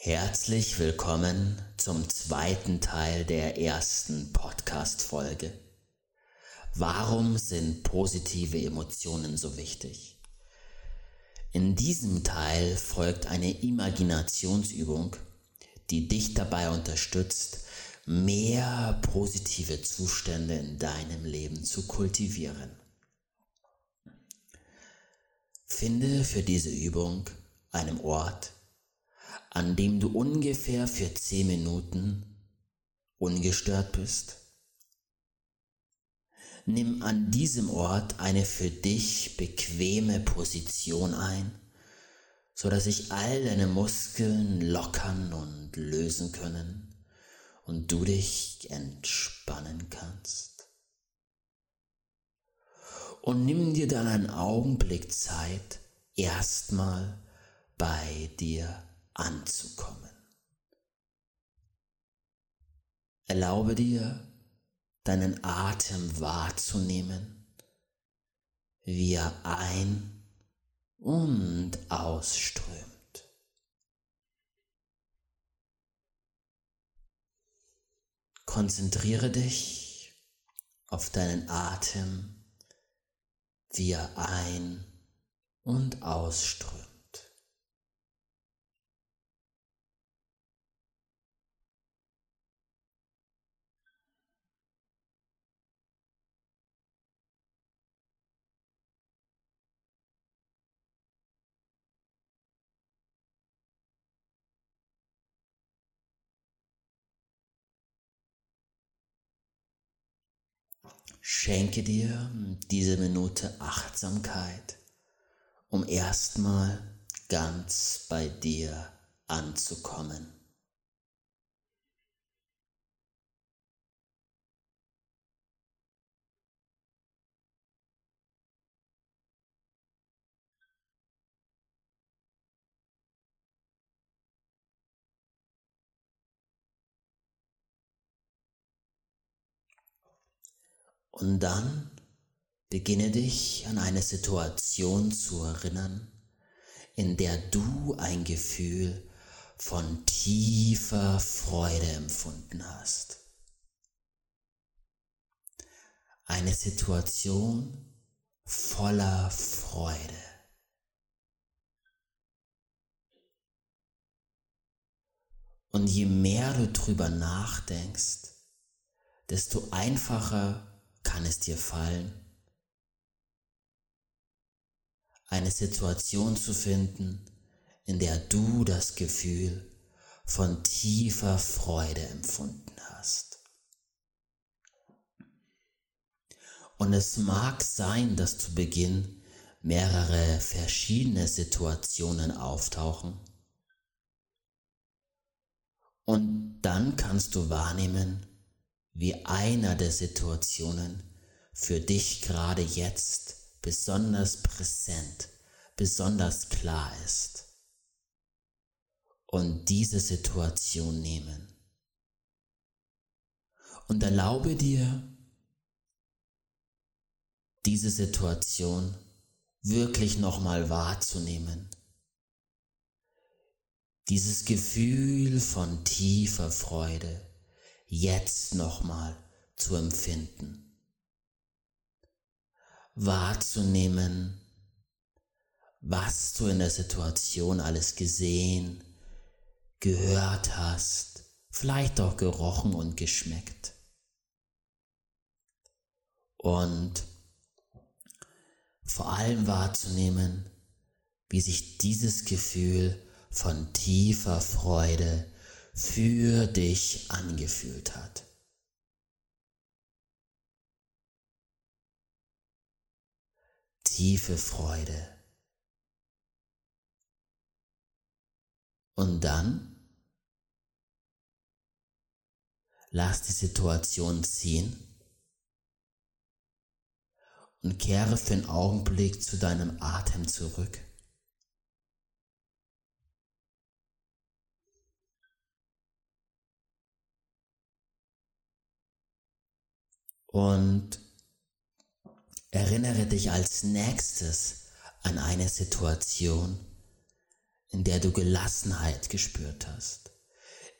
Herzlich willkommen zum zweiten Teil der ersten Podcast-Folge. Warum sind positive Emotionen so wichtig? In diesem Teil folgt eine Imaginationsübung, die dich dabei unterstützt, mehr positive Zustände in deinem Leben zu kultivieren. Finde für diese Übung einen Ort, an dem du ungefähr für zehn Minuten ungestört bist? Nimm an diesem Ort eine für dich bequeme Position ein, so dass sich all deine Muskeln lockern und lösen können und du dich entspannen kannst. Und nimm dir dann einen Augenblick Zeit, erstmal bei dir anzukommen. Erlaube dir, deinen Atem wahrzunehmen, wie er ein- und ausströmt. Konzentriere dich auf deinen Atem, wie er ein- und ausströmt. Schenke dir diese Minute Achtsamkeit, um erstmal ganz bei dir anzukommen. Und dann beginne dich an eine Situation zu erinnern, in der du ein Gefühl von tiefer Freude empfunden hast. Eine Situation voller Freude. Und je mehr du drüber nachdenkst, desto einfacher kann es dir fallen, eine Situation zu finden, in der du das Gefühl von tiefer Freude empfunden hast. Und es mag sein, dass zu Beginn mehrere verschiedene Situationen auftauchen. Und dann kannst du wahrnehmen, wie einer der Situationen für dich gerade jetzt besonders präsent, besonders klar ist. Und diese Situation nehmen. Und erlaube dir, diese Situation wirklich nochmal wahrzunehmen. Dieses Gefühl von tiefer Freude jetzt nochmal zu empfinden. Wahrzunehmen, was du in der Situation alles gesehen, gehört hast, vielleicht auch gerochen und geschmeckt. Und vor allem wahrzunehmen, wie sich dieses Gefühl von tiefer Freude für dich angefühlt hat. Tiefe Freude. Und dann lass die Situation ziehen und kehre für einen Augenblick zu deinem Atem zurück. Und erinnere dich als nächstes an eine Situation, in der du Gelassenheit gespürt hast,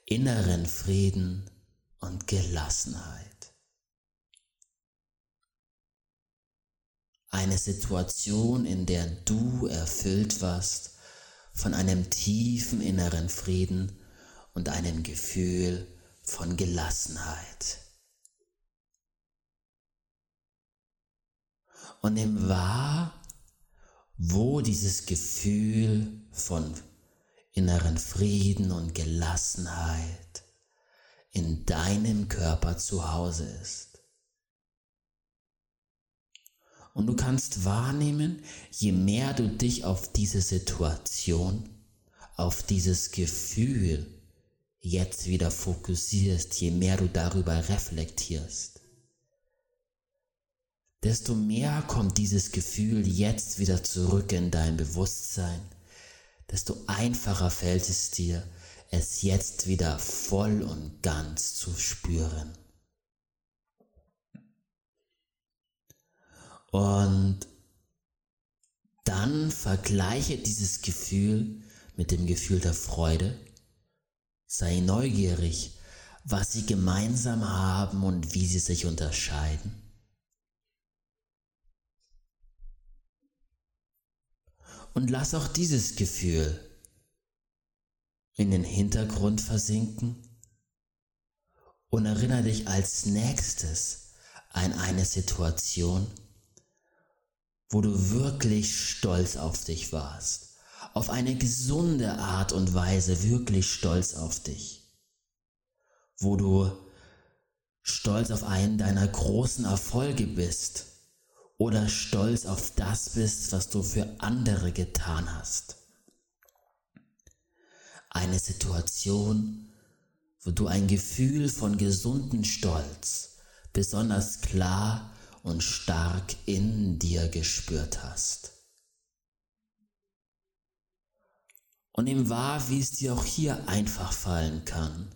inneren Frieden und Gelassenheit. Eine Situation, in der du erfüllt warst von einem tiefen inneren Frieden und einem Gefühl von Gelassenheit. Und nimm wahr, wo dieses Gefühl von inneren Frieden und Gelassenheit in deinem Körper zu Hause ist. Und du kannst wahrnehmen, je mehr du dich auf diese Situation, auf dieses Gefühl jetzt wieder fokussierst, je mehr du darüber reflektierst, desto mehr kommt dieses Gefühl jetzt wieder zurück in dein Bewusstsein, desto einfacher fällt es dir, es jetzt wieder voll und ganz zu spüren. Und dann vergleiche dieses Gefühl mit dem Gefühl der Freude. Sei neugierig, was sie gemeinsam haben und wie sie sich unterscheiden. Und lass auch dieses Gefühl in den Hintergrund versinken und erinnere dich als nächstes an eine Situation, wo du wirklich stolz auf dich warst, auf eine gesunde Art und Weise wirklich stolz auf dich, wo du stolz auf einen deiner großen Erfolge bist oder stolz auf das bist, was du für andere getan hast. Eine Situation, wo du ein Gefühl von gesunden Stolz besonders klar und stark in dir gespürt hast. Und ihm war, wie es dir auch hier einfach fallen kann.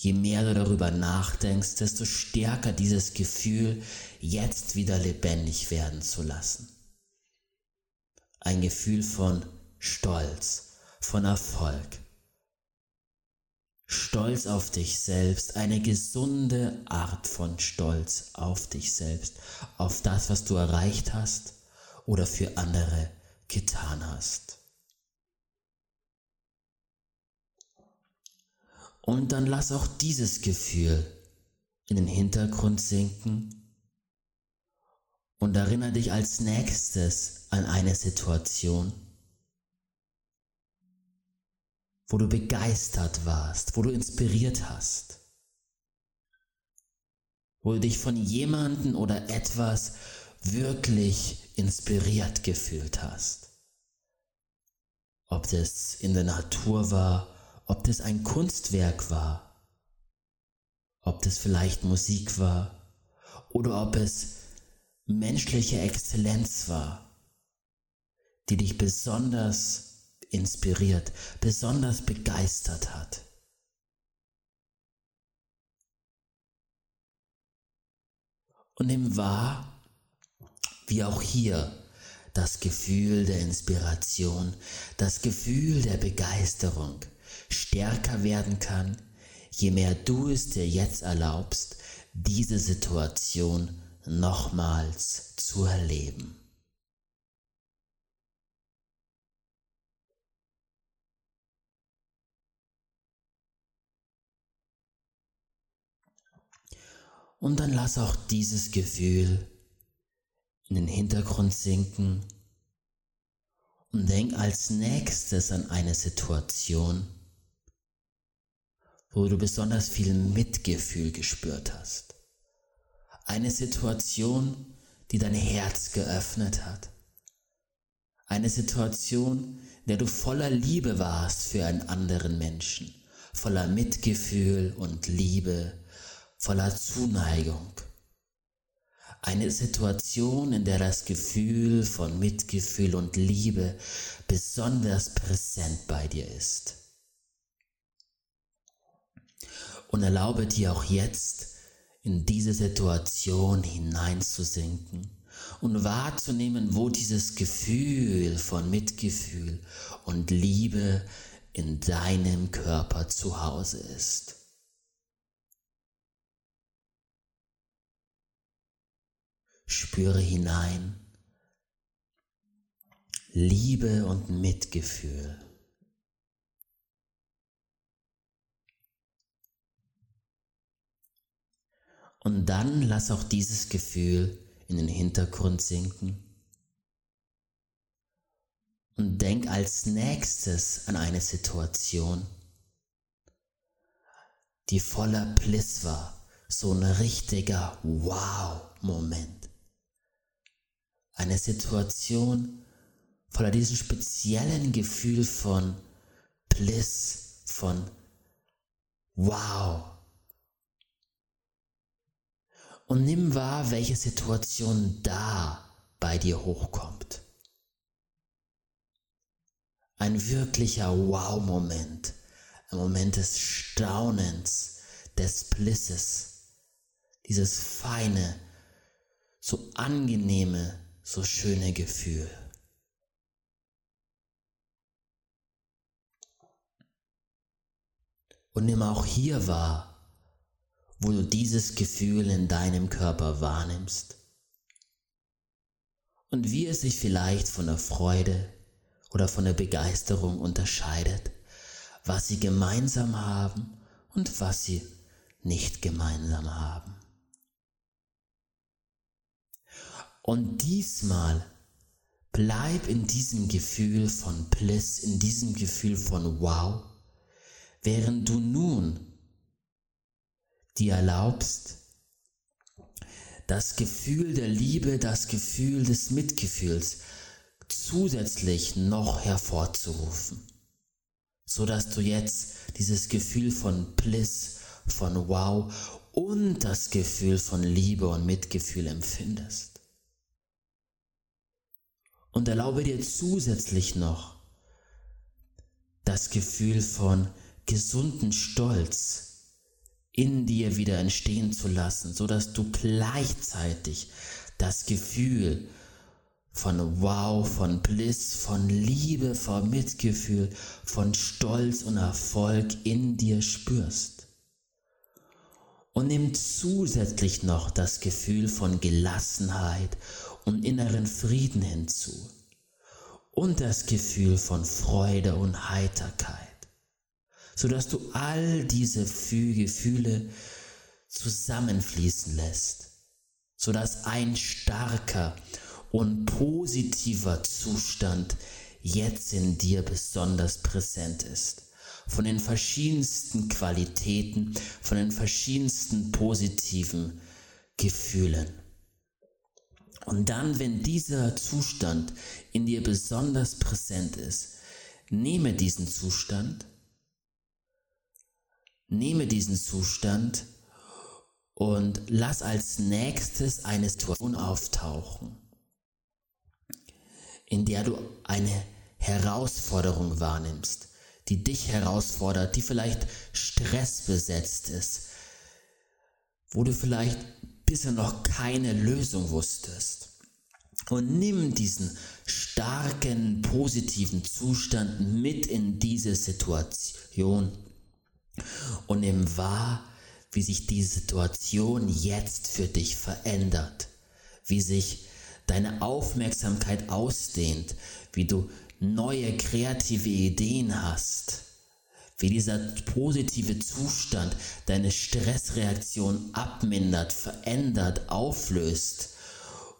Je mehr du darüber nachdenkst, desto stärker dieses Gefühl jetzt wieder lebendig werden zu lassen. Ein Gefühl von Stolz, von Erfolg, Stolz auf dich selbst, eine gesunde Art von Stolz auf dich selbst, auf das, was du erreicht hast oder für andere getan hast. Und dann lass auch dieses Gefühl in den Hintergrund sinken und erinnere dich als nächstes an eine Situation, wo du begeistert warst, wo du inspiriert hast, wo du dich von jemanden oder etwas wirklich inspiriert gefühlt hast. Ob das in der Natur war, ob das ein Kunstwerk war, ob das vielleicht Musik war oder ob es menschliche Exzellenz war, die dich besonders inspiriert, besonders begeistert hat. Und nimm wahr, wie auch hier das Gefühl der Inspiration, das Gefühl der Begeisterung stärker werden kann, je mehr du es dir jetzt erlaubst, diese Situation nochmals zu erleben. Und dann lass auch dieses Gefühl in den Hintergrund sinken und denk als nächstes an eine Situation, wo du besonders viel Mitgefühl gespürt hast. Eine Situation, die dein Herz geöffnet hat. Eine Situation, in der du voller Liebe warst für einen anderen Menschen, voller Mitgefühl und Liebe voller Zuneigung. Eine Situation, in der das Gefühl von Mitgefühl und Liebe besonders präsent bei dir ist. Und erlaube dir auch jetzt in diese Situation hineinzusinken und wahrzunehmen, wo dieses Gefühl von Mitgefühl und Liebe in deinem Körper zu Hause ist. Spüre hinein Liebe und Mitgefühl. Und dann lass auch dieses Gefühl in den Hintergrund sinken. Und denk als nächstes an eine Situation, die voller Bliss war, so ein richtiger Wow-Moment. Eine Situation voller diesem speziellen Gefühl von Bliss, von Wow, und nimm wahr, welche Situation da bei dir hochkommt. Ein wirklicher Wow-Moment, ein Moment des Staunens, des Blisses, dieses feine, so angenehme, so schöne Gefühl. Und nimm auch hier wahr, wo du dieses Gefühl in deinem Körper wahrnimmst und wie es sich vielleicht von der Freude oder von der Begeisterung unterscheidet, was sie gemeinsam haben und was sie nicht gemeinsam haben. Und diesmal bleib in diesem Gefühl von Bliss, in diesem Gefühl von Wow, während du nun dir erlaubst, das Gefühl der Liebe, das Gefühl des Mitgefühls zusätzlich noch hervorzurufen, so dass du jetzt dieses Gefühl von Bliss, von Wow und das Gefühl von Liebe und Mitgefühl empfindest. Und erlaube dir zusätzlich noch das Gefühl von gesunden Stolz, in dir wieder entstehen zu lassen, so dass du gleichzeitig das Gefühl von Wow, von Bliss, von Liebe, von Mitgefühl, von Stolz und Erfolg in dir spürst. Und nimm zusätzlich noch das Gefühl von Gelassenheit und inneren Frieden hinzu und das Gefühl von Freude und Heiterkeit sodass du all diese Gefühle zusammenfließen lässt, sodass ein starker und positiver Zustand jetzt in dir besonders präsent ist. Von den verschiedensten Qualitäten, von den verschiedensten positiven Gefühlen. Und dann, wenn dieser Zustand in dir besonders präsent ist, nehme diesen Zustand Nehme diesen Zustand und lass als nächstes eine Situation auftauchen, in der du eine Herausforderung wahrnimmst, die dich herausfordert, die vielleicht stressbesetzt ist, wo du vielleicht bisher noch keine Lösung wusstest. Und nimm diesen starken, positiven Zustand mit in diese Situation und nimm wahr, wie sich die Situation jetzt für dich verändert, wie sich deine Aufmerksamkeit ausdehnt, wie du neue kreative Ideen hast, wie dieser positive Zustand deine Stressreaktion abmindert, verändert, auflöst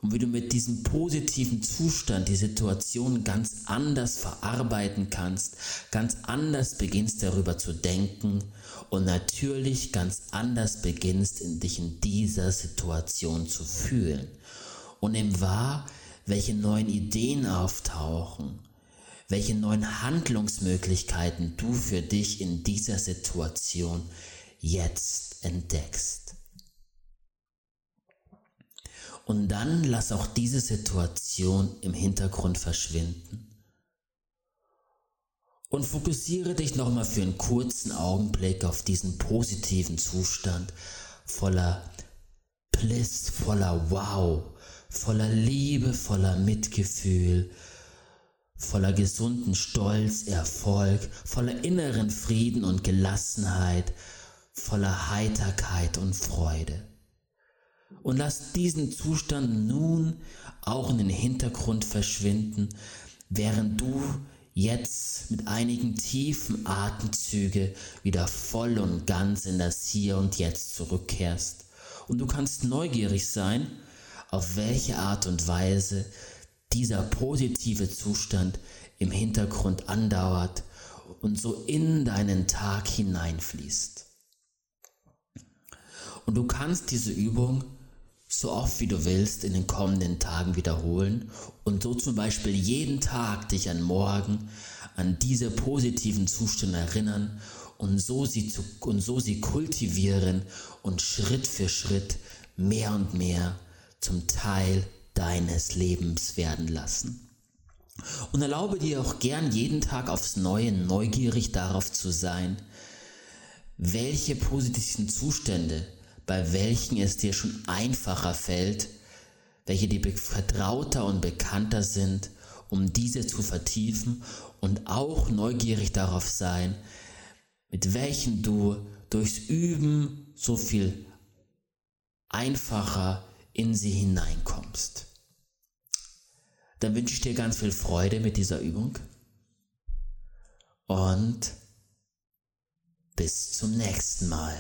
und wie du mit diesem positiven Zustand die Situation ganz anders verarbeiten kannst, ganz anders beginnst darüber zu denken und natürlich ganz anders beginnst in dich in dieser Situation zu fühlen und nimm wahr, welche neuen Ideen auftauchen, welche neuen Handlungsmöglichkeiten du für dich in dieser Situation jetzt entdeckst. Und dann lass auch diese Situation im Hintergrund verschwinden. Und fokussiere dich nochmal für einen kurzen Augenblick auf diesen positiven Zustand voller Bliss, voller Wow, voller Liebe, voller Mitgefühl, voller gesunden Stolz, Erfolg, voller inneren Frieden und Gelassenheit, voller Heiterkeit und Freude. Und lass diesen Zustand nun auch in den Hintergrund verschwinden, während du jetzt mit einigen tiefen Atemzüge wieder voll und ganz in das Hier und Jetzt zurückkehrst. Und du kannst neugierig sein, auf welche Art und Weise dieser positive Zustand im Hintergrund andauert und so in deinen Tag hineinfließt. Und du kannst diese Übung so oft wie du willst in den kommenden Tagen wiederholen und so zum Beispiel jeden Tag dich an morgen an diese positiven Zustände erinnern und so sie, zu, und so sie kultivieren und Schritt für Schritt mehr und mehr zum Teil deines Lebens werden lassen. Und erlaube dir auch gern jeden Tag aufs Neue neugierig darauf zu sein, welche positiven Zustände, bei welchen es dir schon einfacher fällt, welche dir vertrauter und bekannter sind, um diese zu vertiefen und auch neugierig darauf sein, mit welchen du durchs Üben so viel einfacher in sie hineinkommst. Dann wünsche ich dir ganz viel Freude mit dieser Übung und bis zum nächsten Mal.